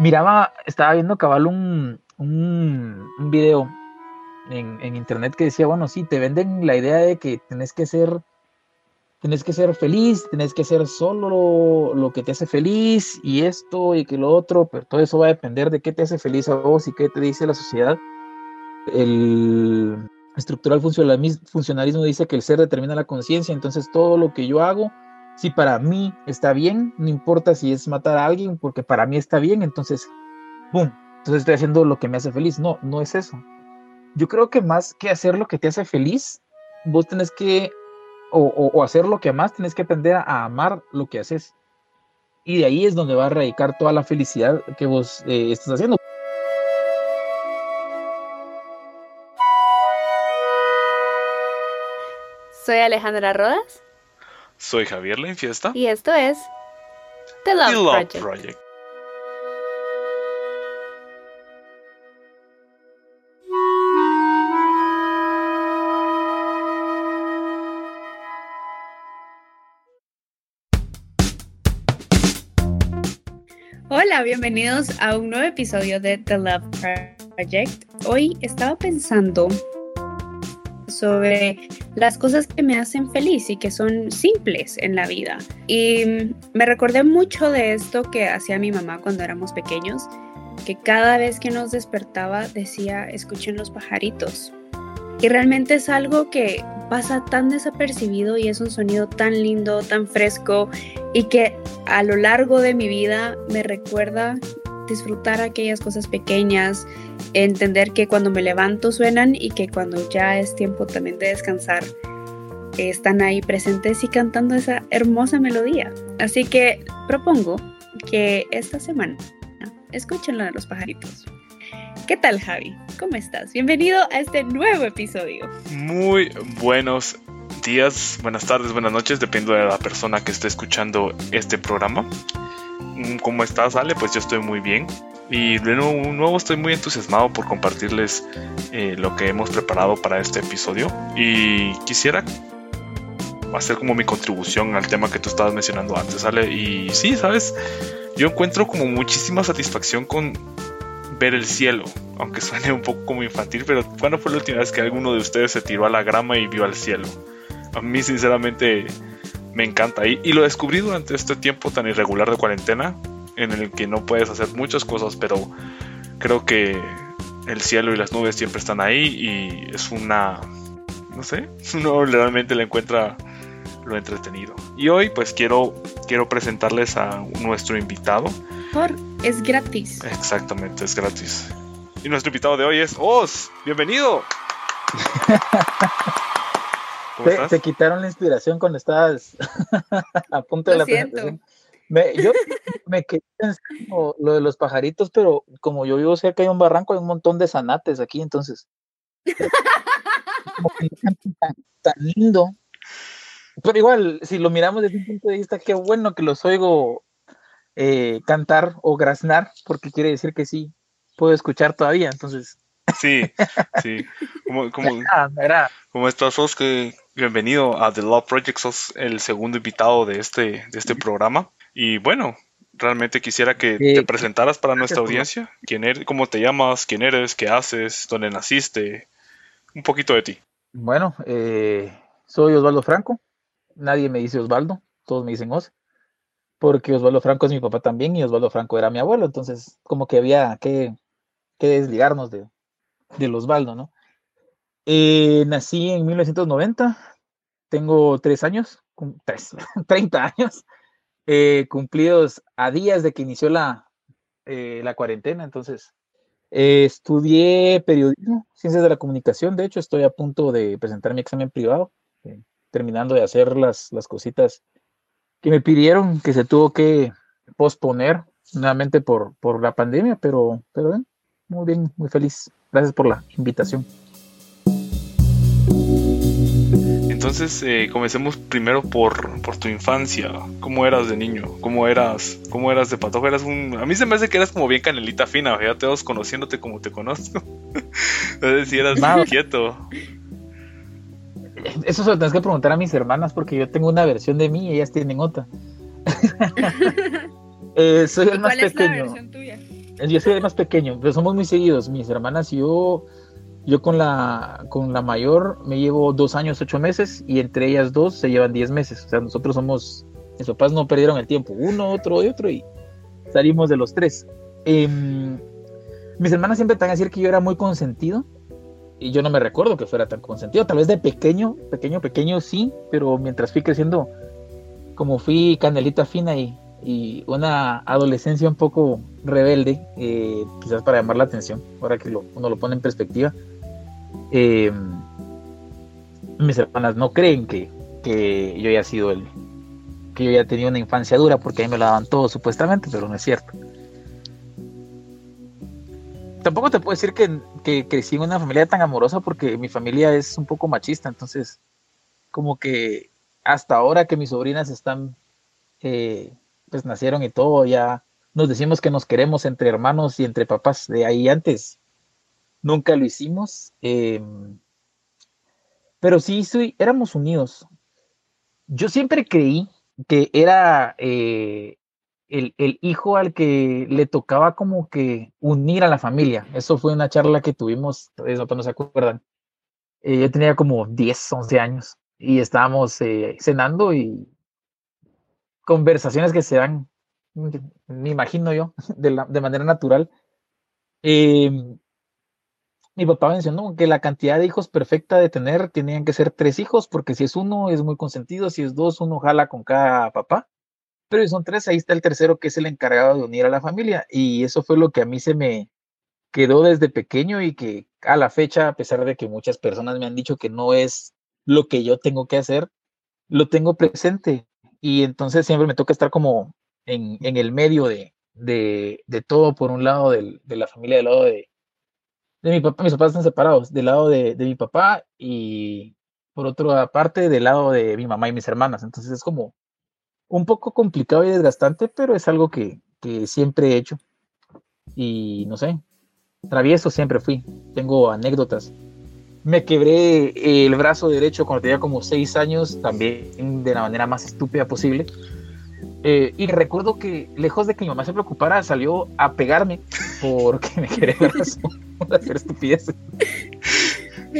miraba, estaba viendo cabal un, un, video en, en, internet que decía, bueno, sí, te venden la idea de que tenés que ser, que ser feliz, tenés que hacer solo lo, lo, que te hace feliz y esto y que lo otro, pero todo eso va a depender de qué te hace feliz a vos y qué te dice la sociedad. El estructural funcionalismo dice que el ser determina la conciencia, entonces todo lo que yo hago, si para mí está bien, no importa si es matar a alguien, porque para mí está bien, entonces, ¡boom! Entonces estoy haciendo lo que me hace feliz. No, no es eso yo creo que más que hacer lo que te hace feliz, vos tenés que, o, hacer lo que amas, tenés que aprender a, amar lo que haces. Y de ahí es donde va a radicar toda la felicidad que vos eh, estás haciendo. Soy Alejandra Rodas. Soy Javier La Infiesta. Y esto es The Love, The Love Project. Project. Hola, bienvenidos a un nuevo episodio de The Love Project. Hoy estaba pensando sobre las cosas que me hacen feliz y que son simples en la vida. Y me recordé mucho de esto que hacía mi mamá cuando éramos pequeños, que cada vez que nos despertaba decía, escuchen los pajaritos. Y realmente es algo que pasa tan desapercibido y es un sonido tan lindo, tan fresco y que a lo largo de mi vida me recuerda disfrutar aquellas cosas pequeñas, entender que cuando me levanto suenan y que cuando ya es tiempo también de descansar, están ahí presentes y cantando esa hermosa melodía. Así que propongo que esta semana escúchenlo de los pajaritos. ¿Qué tal, Javi? ¿Cómo estás? Bienvenido a este nuevo episodio. Muy buenos días, buenas tardes, buenas noches, depende de la persona que esté escuchando este programa. ¿Cómo estás, Ale? Pues yo estoy muy bien. Y de nuevo, nuevo estoy muy entusiasmado por compartirles eh, lo que hemos preparado para este episodio. Y quisiera hacer como mi contribución al tema que tú estabas mencionando antes, Ale. Y sí, sabes, yo encuentro como muchísima satisfacción con ver el cielo, aunque suene un poco como infantil, pero ¿cuándo fue la última vez que alguno de ustedes se tiró a la grama y vio al cielo? A mí sinceramente me encanta y, y lo descubrí durante este tiempo tan irregular de cuarentena, en el que no puedes hacer muchas cosas, pero creo que el cielo y las nubes siempre están ahí y es una, no sé, uno realmente le encuentra lo entretenido. Y hoy pues quiero, quiero presentarles a nuestro invitado. Por es gratis. Exactamente, es gratis. Y nuestro invitado de hoy es Oz. Bienvenido. te, te, quitaron la inspiración cuando estabas a punto de Lo la siento. presentación. Me, yo me quedé pensando lo de los pajaritos, pero como yo vivo cerca de un barranco, hay un montón de zanates aquí, entonces. como que no cantan tan, tan lindo. Pero igual, si lo miramos desde un punto de vista, qué bueno que los oigo eh, cantar o graznar, porque quiere decir que sí, puedo escuchar todavía, entonces. Sí, sí. Como, como, Ah, como estás, sos que bienvenido a The Law Project, sos el segundo invitado de este, de este programa. Y bueno, realmente quisiera que te presentaras para nuestra audiencia. ¿Quién eres, ¿Cómo te llamas? ¿Quién eres? ¿Qué haces? ¿Dónde naciste? Un poquito de ti. Bueno, eh, soy Osvaldo Franco. Nadie me dice Osvaldo, todos me dicen Os, porque Osvaldo Franco es mi papá también y Osvaldo Franco era mi abuelo, entonces como que había que, que desligarnos de, del Osvaldo, ¿no? Eh, nací en 1990, tengo tres años, tres, 30 años, eh, cumplidos a días de que inició la, eh, cuarentena, entonces eh, estudié periodismo, ciencias de la comunicación, de hecho estoy a punto de presentar mi examen privado, terminando de hacer las, cositas que me pidieron, que se tuvo que posponer nuevamente por, la pandemia, pero, muy bien, muy feliz. Gracias por la invitación. Entonces, eh, comencemos primero por, por tu infancia. ¿Cómo eras de niño? ¿Cómo eras, cómo eras de patojo? Eras un... A mí se me hace que eras como bien canelita fina, ya todos conociéndote como te conozco. no sé si eras Wow. quieto. Eso se lo tenés que preguntar a mis hermanas porque yo tengo una versión de mí y ellas tienen otra. Eh, soy el más ¿Cuál es la pequeño. versión tuya? yo soy el más pequeño, pero somos muy seguidos. Mis hermanas y yo, yo con la, con la mayor me llevo dos años, ocho meses, y entre ellas dos se llevan diez meses. O sea, nosotros somos, mis papás no perdieron el tiempo, uno, otro y otro, y salimos de los tres. Em, mis hermanas siempre te van a decir que yo era muy consentido, y yo no me recuerdo que fuera tan consentido. Tal vez de pequeño, pequeño, pequeño sí, pero mientras fui creciendo, como fui candelita fina y, y una adolescencia un poco rebelde, eh, quizás para llamar la atención, ahora que uno lo pone en perspectiva. Eh, mis hermanas no creen que, que yo haya sido el que yo haya tenido una infancia dura porque ahí me lo daban todo supuestamente, pero no es cierto. Tampoco te puedo decir que, crecí en una familia tan amorosa porque mi familia es un poco machista, entonces como que hasta ahora que mis sobrinas están, eh, pues nacieron y todo, ya nos decimos que nos queremos entre hermanos y entre papás, de ahí antes nunca lo hicimos, em, pero sí, éramos unidos. Yo siempre creí que era eh, el, hijo al que le tocaba como que unir a la familia. Eso fue una charla que tuvimos, eso no se acuerdan. Eh, yo tenía como 10, 11 años y estábamos eh, cenando y conversaciones que se dan, me imagino yo, de, la, de manera natural. Em, mi papá mencionó que la cantidad de hijos perfecta de tener tenían que ser tres hijos, porque si es uno es muy consentido, si es dos, uno jala con cada papá pero son tres, ahí está el tercero que es el encargado de unir a la familia. Y eso fue lo que a mí se me quedó desde pequeño y que a la fecha, a pesar de que muchas personas me han dicho que no es lo que yo tengo que hacer, lo tengo presente. Y entonces siempre me toca estar como en, el medio de, todo, por un lado de la familia, del lado de, de mi papá, mis papás están separados, del lado de, de mi papá y por otra parte del lado de mi mamá y mis hermanas. Entonces es como un poco complicado y desgastante, pero es algo que, siempre he hecho. Y no sé, travieso siempre fui. Tengo anécdotas. Me quebré el brazo derecho cuando tenía como seis años, también de la manera más estúpida posible. Eh, y recuerdo que, lejos de que mi mamá se preocupara, salió a pegarme porque me por hacer estupideces.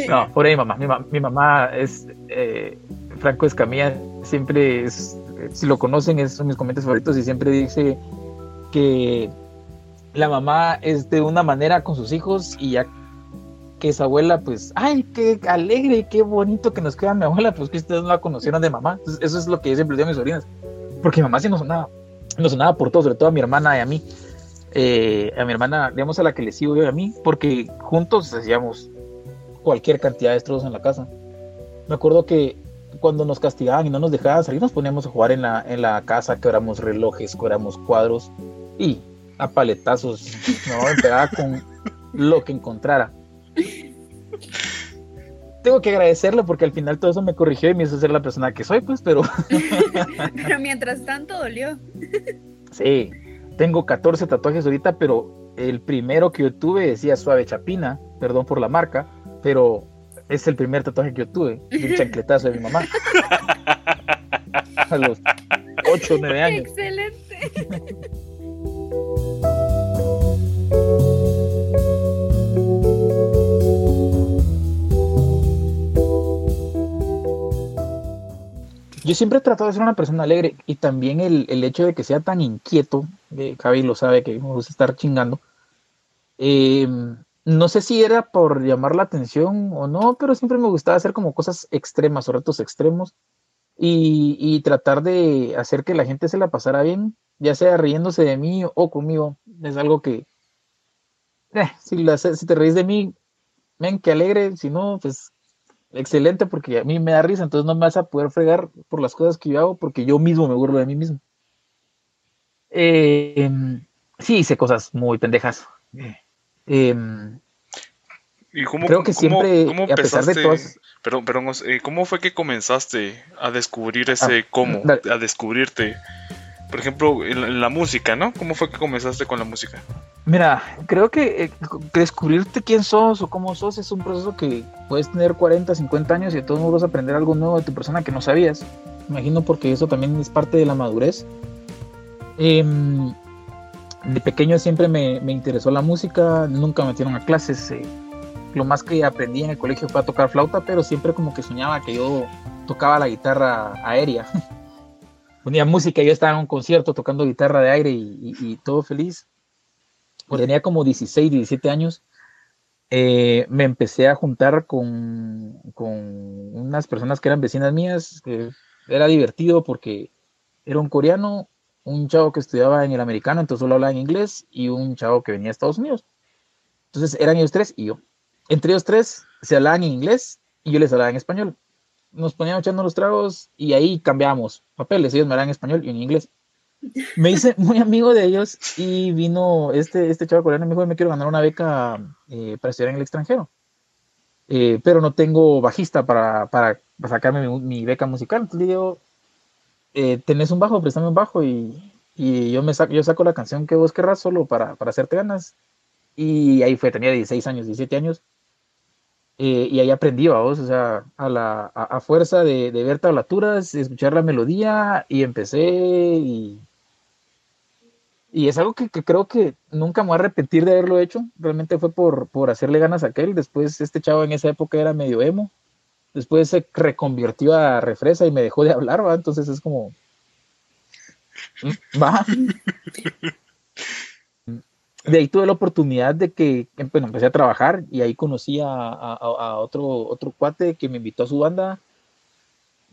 No, por ahí mamá. Mi, mamá es eh, Franco Escamilla, siempre es si lo conocen, es son mis comentarios favoritos y siempre dice que la mamá es de una manera con sus hijos y ya que esa abuela, pues, ay, qué alegre qué bonito que nos queda mi abuela, pues que ustedes no la conocieron de mamá. eso es lo que yo siempre digo a mis sobrinas, porque mi mamá sí nos sonaba, nos sonaba por todo, sobre todo a mi hermana y a mí. Eh, a mi hermana, digamos a la que le sigo yo y a mí, porque juntos hacíamos cualquier cantidad de destrozos en la casa. Me acuerdo que cuando nos castigaban y no nos dejaban salir, nos poníamos a jugar en la, en la casa, quebramos relojes, quebramos cuadros y a paletazos, no, empezaba con lo que encontrara. Tengo que agradecerlo porque al final todo eso me corrigió y me hizo ser la persona que soy, pues, pero... pero mientras tanto dolió. sí, tengo 14 tatuajes ahorita, pero el primero que yo tuve decía suave chapina, perdón por la marca, pero es el primer tatuaje que yo tuve, un chancletazo de mi mamá. A los 8 o 9 años. Excelente. Yo siempre he tratado de ser una persona alegre y también el, el hecho de que sea tan inquieto, eh, Javi lo sabe que me gusta estar chingando, eh, no sé si era por llamar la atención o no, pero siempre me gustaba hacer como cosas extremas o retos extremos y, tratar de hacer que la gente se la pasara bien, ya sea riéndose de mí o conmigo. Es algo que, eh, si, si te reís de mí, ven, que alegre, si no, pues excelente, porque a mí me da risa, entonces no me vas a poder fregar por las cosas que yo hago, porque yo mismo me burlo de mí mismo. Eh, sí, hice cosas muy pendejas. Em, ¿Y cómo, creo que siempre, a pesar de todas... Perdón, perdón, eh, ¿cómo fue que comenzaste a descubrir ese ah, cómo? A descubrirte, por ejemplo, en, la música, ¿no? ¿Cómo fue que comenzaste con la música? Mira, creo que eh, descubrirte quién sos o cómo sos es un proceso que puedes tener 40, 50 años y de todos modos aprender algo nuevo de tu persona que no sabías. Imagino porque eso también es parte de la madurez. Eh, de pequeño siempre me, interesó la música, nunca me metieron a clases. Eh, lo más que aprendí en el colegio fue a tocar flauta, pero siempre como que soñaba que yo tocaba la guitarra aérea. Ponía música y yo estaba en un concierto tocando guitarra de aire y, todo feliz. Cuando tenía como 16, 17 años, eh, me empecé a juntar con, con, unas personas que eran vecinas mías. era divertido porque era un coreano, un chavo que estudiaba en el americano, entonces solo hablaba en inglés, y un chavo que venía de Estados Unidos. Entonces eran ellos tres y yo. Entre ellos tres se hablaban en inglés y yo les hablaba en español. Nos poníamos echando los tragos y ahí cambiábamos papeles. Ellos me hablaban en español y en inglés. Me hice muy amigo de ellos y vino este, este chavo coreano y me dijo, me quiero ganar una beca eh, para estudiar en el extranjero. Eh, pero no tengo bajista para, para, sacarme mi, beca musical. Entonces le digo, eh, tenés un bajo, préstame un bajo y, y, yo, me saco, yo saco la canción que vos querrás solo para, para hacerte ganas. Y ahí fue, tenía 16 años, 17 años. Eh, y ahí aprendí, vamos, o sea, a, la, a, fuerza de, de, ver tablaturas, escuchar la melodía y empecé y, y es algo que, que, creo que nunca me voy a arrepentir de haberlo hecho, realmente fue por, por hacerle ganas a aquel, después este chavo en esa época era medio emo, después se reconvirtió a refresa y me dejó de hablar, va, entonces es como, va. de ahí tuve la oportunidad de que bueno, empecé a trabajar y ahí conocí a, otro, otro cuate que me invitó a su banda,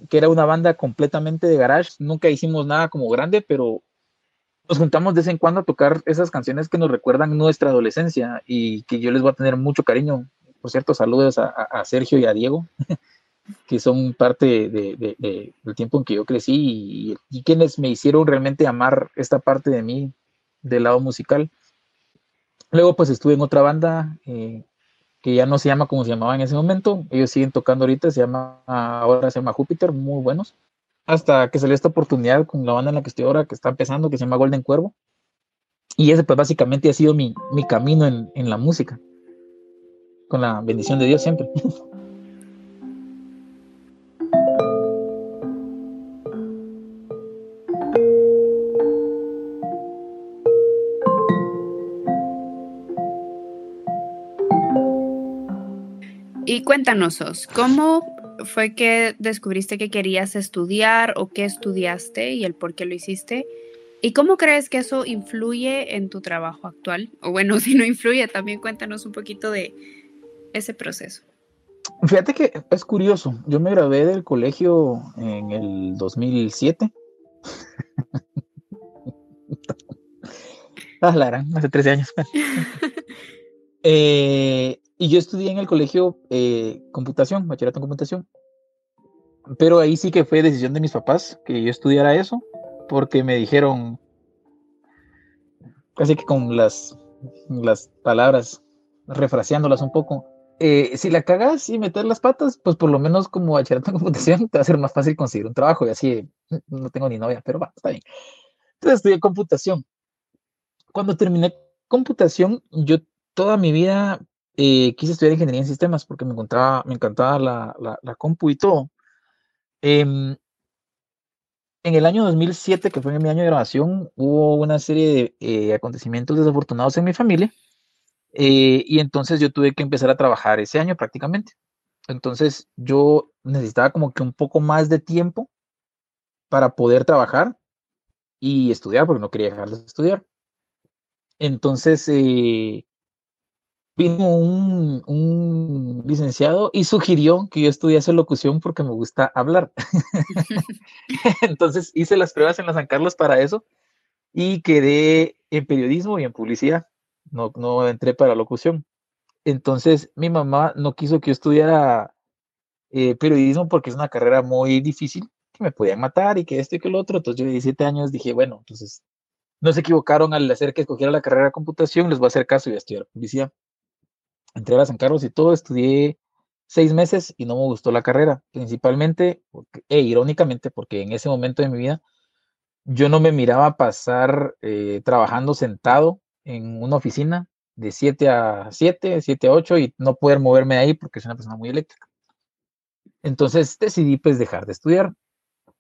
que era una banda completamente de garage. Nunca hicimos nada como grande, pero nos juntamos de vez en cuando a tocar esas canciones que nos recuerdan nuestra adolescencia y que yo les voy a tener mucho cariño. Por cierto, saludos a, Sergio y a Diego, que son parte de, del tiempo en que yo crecí y, y quienes me hicieron realmente amar esta parte de mí del lado musical. Luego pues estuve en otra banda eh, que ya no se llama como se llamaba en ese momento. Ellos siguen tocando ahorita, se llama, ahora se llama Júpiter, muy buenos. Hasta que salió esta oportunidad con la banda en la que estoy ahora, que está empezando, que se llama Golden Cuervo. Y ese pues básicamente ha sido mi, mi camino en, en la música. Con la bendición de Dios siempre. Cuéntanos, ¿cómo fue que descubriste que querías estudiar o qué estudiaste y el por qué lo hiciste? ¿Y cómo crees que eso influye en tu trabajo actual? O bueno, si no influye, también cuéntanos un poquito de ese proceso. Fíjate que es curioso, yo me gradué del colegio en el 2007. ah, Lara, hace 13 años. eh, y yo estudié en el colegio eh, computación, bachillerato en computación. Pero ahí sí que fue decisión de mis papás que yo estudiara eso, porque me dijeron, casi que con las, las palabras, refraseándolas un poco, eh, si la cagas y meter las patas, pues por lo menos como bachillerato en computación te va a ser más fácil conseguir un trabajo. Y así, no tengo ni novia, pero va, está bien. Entonces estudié computación. Cuando terminé computación, yo toda mi vida eh, quise estudiar ingeniería en sistemas porque me encantaba, me encantaba la, la, compu y todo. Em, en el año 2007, que fue mi año de grabación, hubo una serie de eh, acontecimientos desafortunados en mi familia eh, y entonces yo tuve que empezar a trabajar ese año prácticamente. Entonces yo necesitaba como que un poco más de tiempo para poder trabajar y estudiar porque no quería dejar de estudiar. Entonces, vino un, licenciado y sugirió que yo estudiase locución porque me gusta hablar. Entonces hice las pruebas en la San Carlos para eso y quedé en periodismo y en publicidad. No, no entré para locución. Entonces mi mamá no quiso que yo estudiara eh, periodismo porque es una carrera muy difícil, que me podían matar y que esto y que lo otro. Entonces yo de 17 años dije, bueno, entonces no se equivocaron al hacer que escogiera la carrera de computación, les voy a hacer caso y voy a estudiar publicidad entré a San Carlos y todo, estudié seis meses y no me gustó la carrera, principalmente, e irónicamente, porque en ese momento de mi vida yo no me miraba pasar eh, trabajando sentado en una oficina de 7 a 7, 7 a 8 y no poder moverme de ahí porque soy una persona muy eléctrica. Entonces decidí pues dejar de estudiar.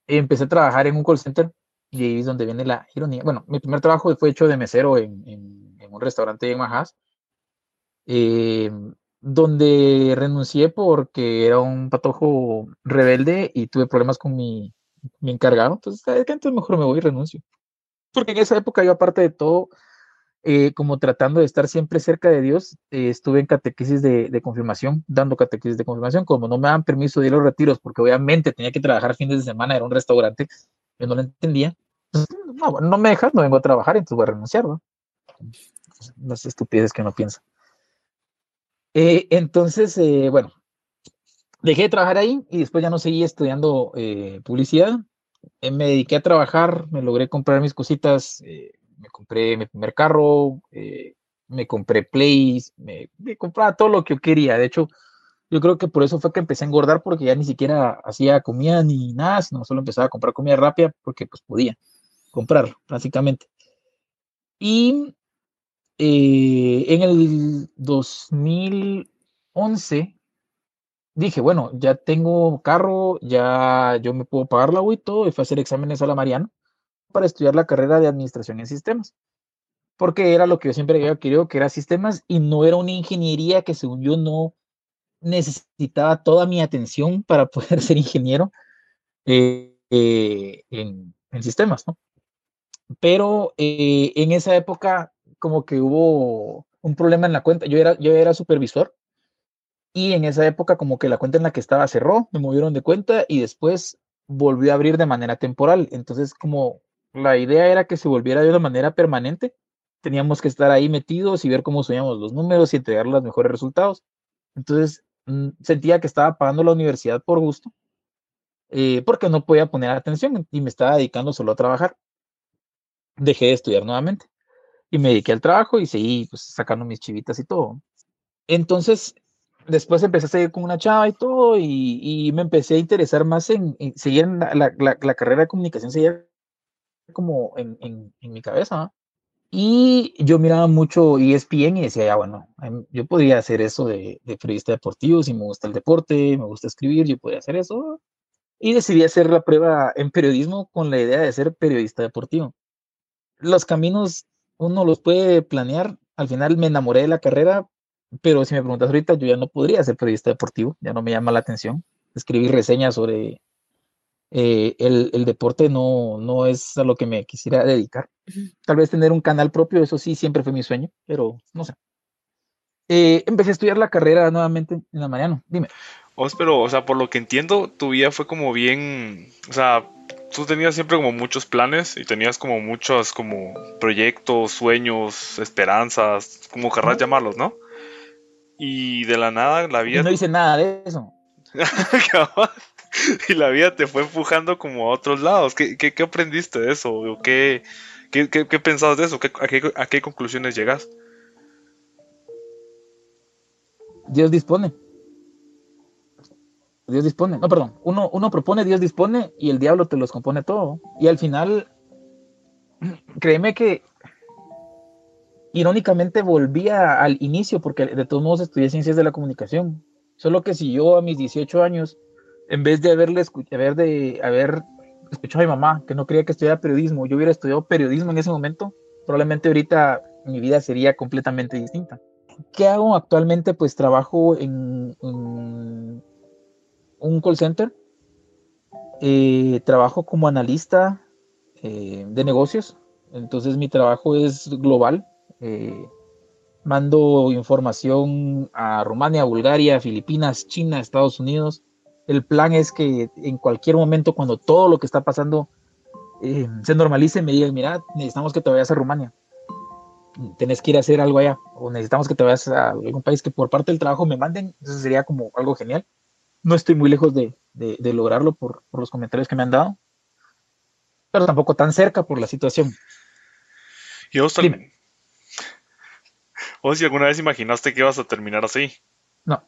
Empecé a trabajar en un call center Y ahí es donde viene la ironía. Bueno, mi primer trabajo fue hecho de mesero en, un restaurante en Majas, eh, donde renuncié porque era un patojo rebelde y tuve problemas con mi, mi encargado. Entonces, entonces mejor me voy y renuncio. Porque en esa época yo, aparte de todo, eh, como tratando de estar siempre cerca de Dios, eh, estuve en catequesis de, confirmación, dando catequesis de confirmación, como no me dan permiso de ir a los retiros, porque obviamente tenía que trabajar fines de semana, era un restaurante, yo no lo entendía, pues, no, no me dejas, no vengo a trabajar, entonces voy a renunciar, ¿no? Las estupideces que uno piensa. Eh, entonces, bueno, dejé de trabajar ahí y después ya no seguí estudiando publicidad, me dediqué a trabajar, me logré comprar mis cositas, me compré mi primer carro, eh, me compré plays, me, compraba todo lo que yo quería. De hecho, yo creo que por eso fue que empecé a engordar, porque ya ni siquiera hacía comida ni nada, sino solo empezaba a comprar comida rápida porque pues podía comprarlo, básicamente. Y eh, en el 2011 dije, bueno, ya tengo carro, ya yo me puedo pagar la U y todo, y fui a hacer exámenes a la Mariano para estudiar la carrera de administración en sistemas, porque era lo que yo siempre había querido, que era sistemas, y no era una ingeniería que según yo no necesitaba toda mi atención para poder ser ingeniero eh, eh, en, sistemas, ¿no? Pero en esa época como que hubo un problema en la cuenta, yo era, yo era supervisor, y en esa época como que la cuenta en la que estaba cerró, me movieron de cuenta y después volvió a abrir de manera temporal. Entonces como la idea era que se volviera de una manera permanente. Teníamos que estar ahí metidos y ver cómo subíamos los números y entregar los mejores resultados. Entonces mm, sentía que estaba pagando la universidad por gusto, eh, porque no podía poner atención y me estaba dedicando solo a trabajar. Dejé de estudiar nuevamente y me dediqué al trabajo y seguí pues, sacando mis chivitas y todo. Entonces, después empecé a seguir con una chava y todo, y, me empecé a interesar más en, seguir en la, la, carrera de comunicación, seguir como en, en, mi cabeza. Y yo miraba mucho ESPN y decía, ya bueno, em, yo podría hacer eso de, de, periodista deportivo, si me gusta el deporte, me gusta escribir, yo podría hacer eso. Y decidí hacer la prueba en periodismo con la idea de ser periodista deportivo. Los caminos uno los puede planear. Al final me enamoré de la carrera, pero si me preguntas ahorita, yo ya no podría ser periodista deportivo, ya no me llama la atención. Escribir reseñas sobre eh, el, deporte no, no es a lo que me quisiera dedicar. Tal vez tener un canal propio, eso sí, siempre fue mi sueño, pero no sé. Eh, empecé a estudiar la carrera nuevamente en la Mariano. Dime. Os, pero, o sea, por lo que entiendo, tu vida fue como bien, o sea, tú tenías siempre como muchos planes y tenías como muchos como proyectos, sueños, esperanzas, como querrás llamarlos, ¿no? Y de la nada la vida... No hice nada de eso. y la vida te fue empujando como a otros lados. ¿Qué, qué, aprendiste de eso? ¿Qué, qué, qué, pensabas de eso? a, qué, ¿A qué conclusiones llegas? Dios dispone. Dios dispone. No, perdón. Uno, uno propone, Dios dispone y el diablo te los compone todo. Y al final, créeme que irónicamente volvía al inicio, porque de todos modos estudié ciencias de la comunicación. Solo que si yo a mis 18 años en vez de haberle haber de haber escuchado a mi mamá que no quería que estudiara periodismo, yo hubiera estudiado periodismo en ese momento, probablemente ahorita mi vida sería completamente distinta. ¿Qué hago actualmente? Pues trabajo en, un call center, eh, trabajo como analista eh, de negocios, entonces mi trabajo es global. Eh, mando información a Rumania, Bulgaria, Filipinas, China, Estados Unidos, el plan es que en cualquier momento, cuando todo lo que está pasando se normalice, me digan, mira, necesitamos que te vayas a Rumania. Tenés que ir a hacer algo allá. O necesitamos que te vayas a algún país que por parte del trabajo me manden. Eso sería como algo genial. No estoy muy lejos de, lograrlo por, los comentarios que me han dado. Pero tampoco tan cerca por la situación. ¿Y vos también? ¿Vos si alguna vez imaginaste que ibas a terminar así? No.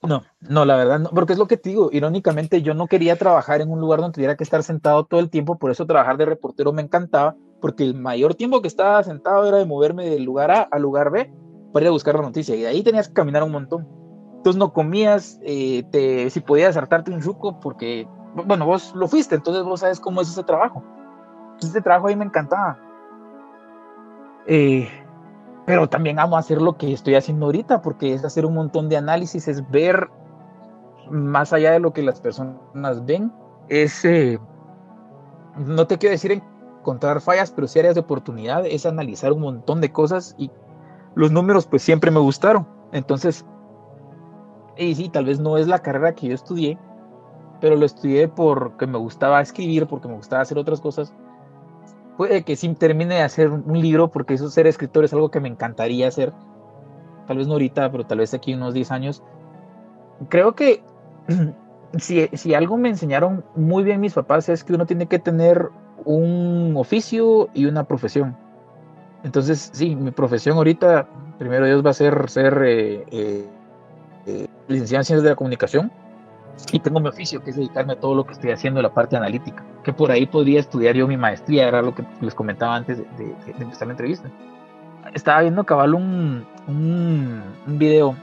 No, no, la verdad no, porque es lo que te digo, irónicamente yo no quería trabajar en un lugar donde tuviera que estar sentado todo el tiempo, por eso trabajar de reportero me encantaba, porque el mayor tiempo que estaba sentado era de moverme del lugar A al lugar B para ir a buscar la noticia, y de ahí tenías que caminar un montón. Entonces no comías, eh, te, si podías hartarte un chuco, porque bueno, vos lo fuiste, entonces vos sabes cómo es ese trabajo. Este trabajo a mí me encantaba. Eh, pero también amo hacer lo que estoy haciendo ahorita, porque es hacer un montón de análisis, es ver más allá de lo que las personas ven, es, eh, no te quiero decir encontrar fallas, pero sí áreas de oportunidad, es analizar un montón de cosas y los números pues siempre me gustaron. Entonces, y sí, tal vez no es la carrera que yo estudié, pero lo estudié porque me gustaba escribir, porque me gustaba hacer otras cosas. Puede que sí termine de hacer un libro, porque eso ser escritor es algo que me encantaría hacer. Tal vez no ahorita, pero tal vez aquí unos 10 años. Creo que si, si algo me enseñaron muy bien mis papás es que uno tiene que tener un oficio y una profesión. Entonces, sí, mi profesión ahorita, primero Dios va a ser ser eh, eh, eh, licenciado en ciencias de la comunicación y tengo mi oficio, que es dedicarme a todo lo que estoy haciendo en la parte analítica, que por ahí podría estudiar yo mi maestría, era lo que les comentaba antes de, empezar la entrevista. Estaba viendo cabal un, un, un video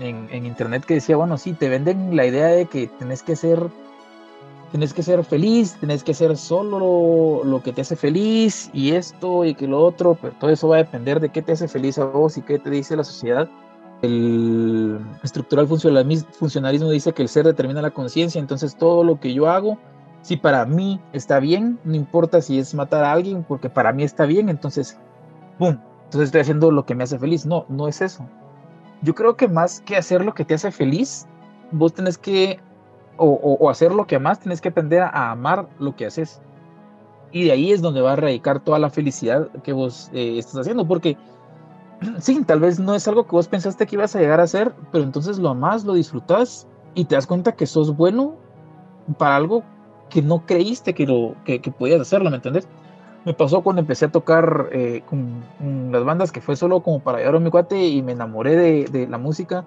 en, en, internet que decía, bueno, sí, te venden la idea de que tenés que ser, tenés que ser feliz, tenés que ser solo lo, que te hace feliz y esto y que lo otro, pero todo eso va a depender de qué te hace feliz a vos y qué te dice la sociedad. El estructural funcionalismo dice que el ser determina la conciencia, entonces todo lo que yo hago, si para mí está bien, no importa si es matar a alguien, porque para mí está bien, entonces, ¡pum! Entonces estoy haciendo lo que me hace feliz. No, no es eso yo creo que más que hacer lo que te hace feliz, vos tenés que, o, hacer lo que amas, tenés que aprender a amar lo que haces. Y de ahí es donde va a radicar toda la felicidad que vos eh, estás haciendo, porque sí, tal vez no es algo que vos pensaste que ibas a llegar a hacer, pero entonces lo amas, lo disfrutas y te das cuenta que sos bueno para algo que no creíste que, lo, que, que podías hacerlo, ¿me entendés? me pasó cuando empecé a tocar eh, con, las bandas que fue solo como para ayudar a mi cuate y me enamoré de, la música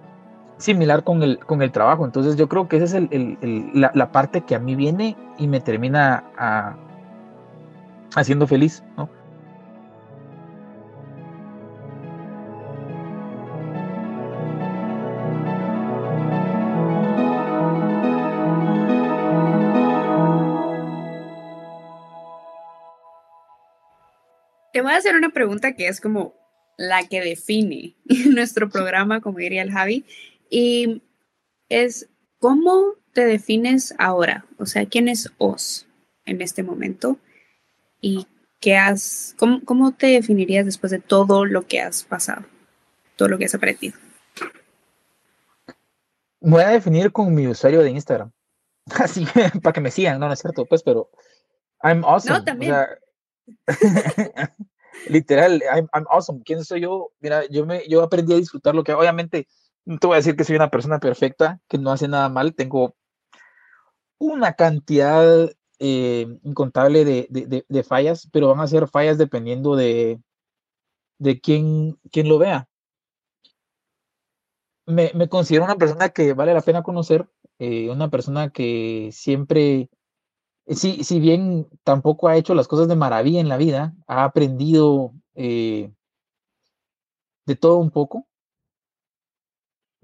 similar con el, con el trabajo. Entonces yo creo que esa es la, parte que a mí viene y me termina a, haciendo feliz, ¿no? Te voy a hacer una pregunta que es como la que define nuestro programa, como diría el Javi, y es, ¿cómo te defines ahora? O sea, ¿quién es Os en este momento? ¿Y qué has, cómo, cómo te definirías después de todo lo que has pasado, todo lo que has aprendido? voy a definir con mi usuario de Instagram. Así, para que me sigan, no, no es cierto, pues, pero I'm awesome. No, también. Literal, I'm, awesome. ¿Quién soy yo? Mira, yo, me, yo aprendí a disfrutar lo que obviamente no te voy a decir que soy una persona perfecta, que no hace nada mal. Tengo una cantidad eh, incontable de, de, fallas, pero van a ser fallas dependiendo de, de quién, quién lo vea. Me, me, considero una persona que vale la pena conocer, eh, una persona que siempre si, si bien tampoco ha hecho las cosas de maravilla en la vida, ha aprendido eh, de todo un poco.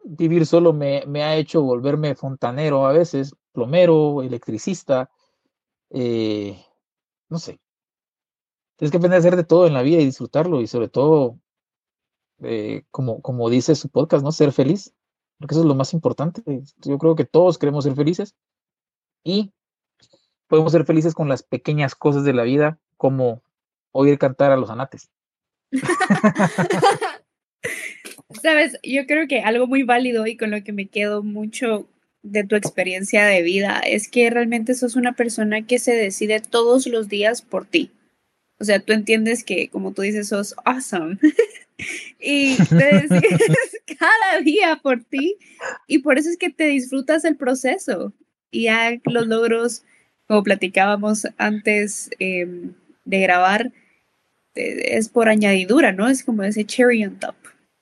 Vivir solo me, me, ha hecho volverme fontanero a veces, plomero, electricista, eh, no sé. Tienes que aprender a hacer de todo en la vida y disfrutarlo y sobre todo, eh, como, como dice su podcast, ¿no? Ser feliz, porque eso es lo más importante. Yo creo que todos queremos ser felices y podemos ser felices con las pequeñas cosas de la vida, como oír cantar a los anates. Sabes, yo creo que algo muy válido y con lo que me quedo mucho de tu experiencia de vida es que realmente sos una persona que se decide todos los días por ti. O sea, tú entiendes que, como tú dices, sos awesome. y te decides cada día por ti. Y por eso es que te disfrutas el proceso. Y ya los logros como platicábamos antes em, de grabar, es por añadidura, ¿no? Es como ese cherry on top.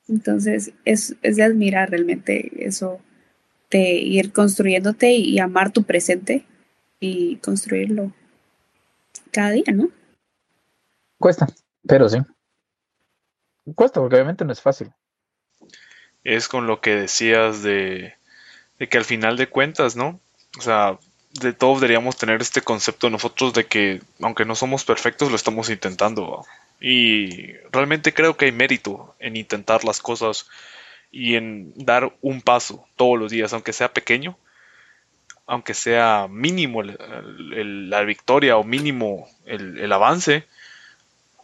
Entonces, es, de admirar realmente eso, de ir construyéndote y amar tu presente y construirlo cada día, ¿no? Cuesta, pero sí. Cuesta porque obviamente no es fácil. Es con lo que decías de, de que al final de cuentas, ¿no? O sea, de todos deberíamos tener este concepto nosotros de que aunque no somos perfectos lo estamos intentando y realmente creo que hay mérito en intentar las cosas y en dar un paso todos los días aunque sea pequeño aunque sea mínimo la victoria o mínimo el, avance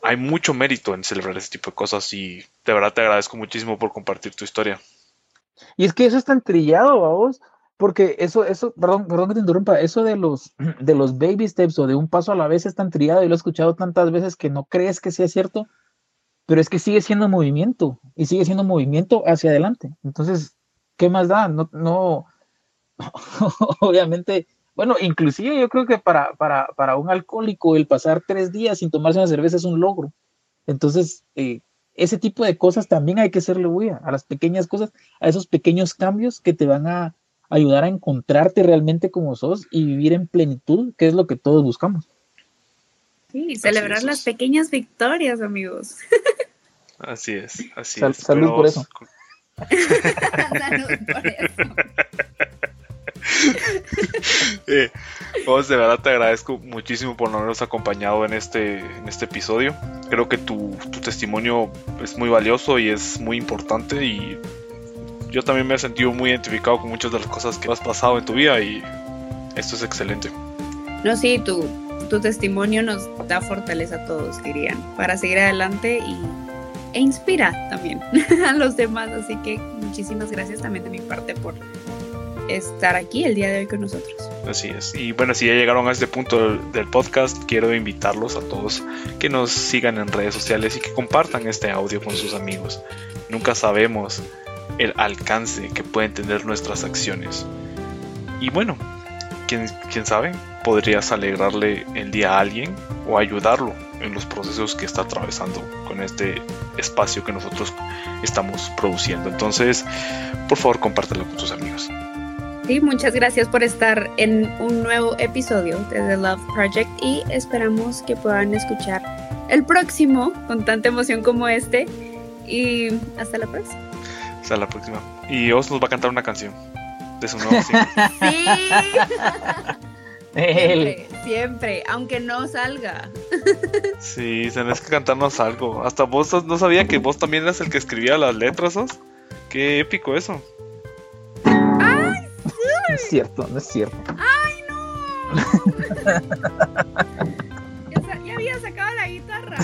hay mucho mérito en celebrar ese tipo de cosas y de verdad te agradezco muchísimo por compartir tu historia. Y es que eso es tan vos porque eso, eso, perdón, perdón que te interrumpa, eso de los, de los baby steps o de un paso a la vez es tan triado y lo he escuchado tantas veces que no crees que sea cierto, pero es que sigue siendo movimiento y sigue siendo movimiento hacia adelante. Entonces, ¿qué más da? No, no, obviamente, bueno, inclusive yo creo que para, para, para, un alcohólico el pasar tres días sin tomarse una cerveza es un logro. Entonces, eh, ese tipo de cosas también hay que hacerle huella a las pequeñas cosas, a esos pequeños cambios que te van a, ayudar a encontrarte realmente como sos y vivir en plenitud, que es lo que todos buscamos. Sí, celebrar las pequeñas victorias, amigos. Así es, así es. Salud por eso. salud por eso. eh, vos de verdad te agradezco muchísimo por habernos acompañado en este, en este episodio. Creo que tu, tu testimonio es muy valioso y es muy importante y yo también me he sentido muy identificado con muchas de las cosas que has pasado en tu vida y esto es excelente. No, sí, tu, tu testimonio nos da fortaleza a todos, dirían, para seguir adelante y, e inspira también a los demás. Así que muchísimas gracias también de mi parte por estar aquí el día de hoy con nosotros. Así es. Y bueno, si ya llegaron a este punto del, podcast, quiero invitarlos a todos que nos sigan en redes sociales y que compartan este audio con sus amigos. Nunca sabemos el alcance que pueden tener nuestras acciones. Y bueno, quién, quién sabe, podrías alegrarle el día a alguien o ayudarlo en los procesos que está atravesando con este espacio que nosotros estamos produciendo. Entonces, por favor, compártelo con tus amigos. Sí, muchas gracias por estar en un nuevo episodio de The Love Project y esperamos que puedan escuchar el próximo con tanta emoción como este. Y hasta la próxima. Hasta la próxima. Y Oz nos va a cantar una canción de su nuevo Sí. siempre, siempre, aunque no salga. Sí, tenés que cantarnos algo. Hasta vos no sabía que vos también eras el que escribía las letras, ¿sos? Qué épico eso. ¡Ay, sí! No es cierto, no es cierto. ¡Ay, no! ya, ya había sacado la guitarra.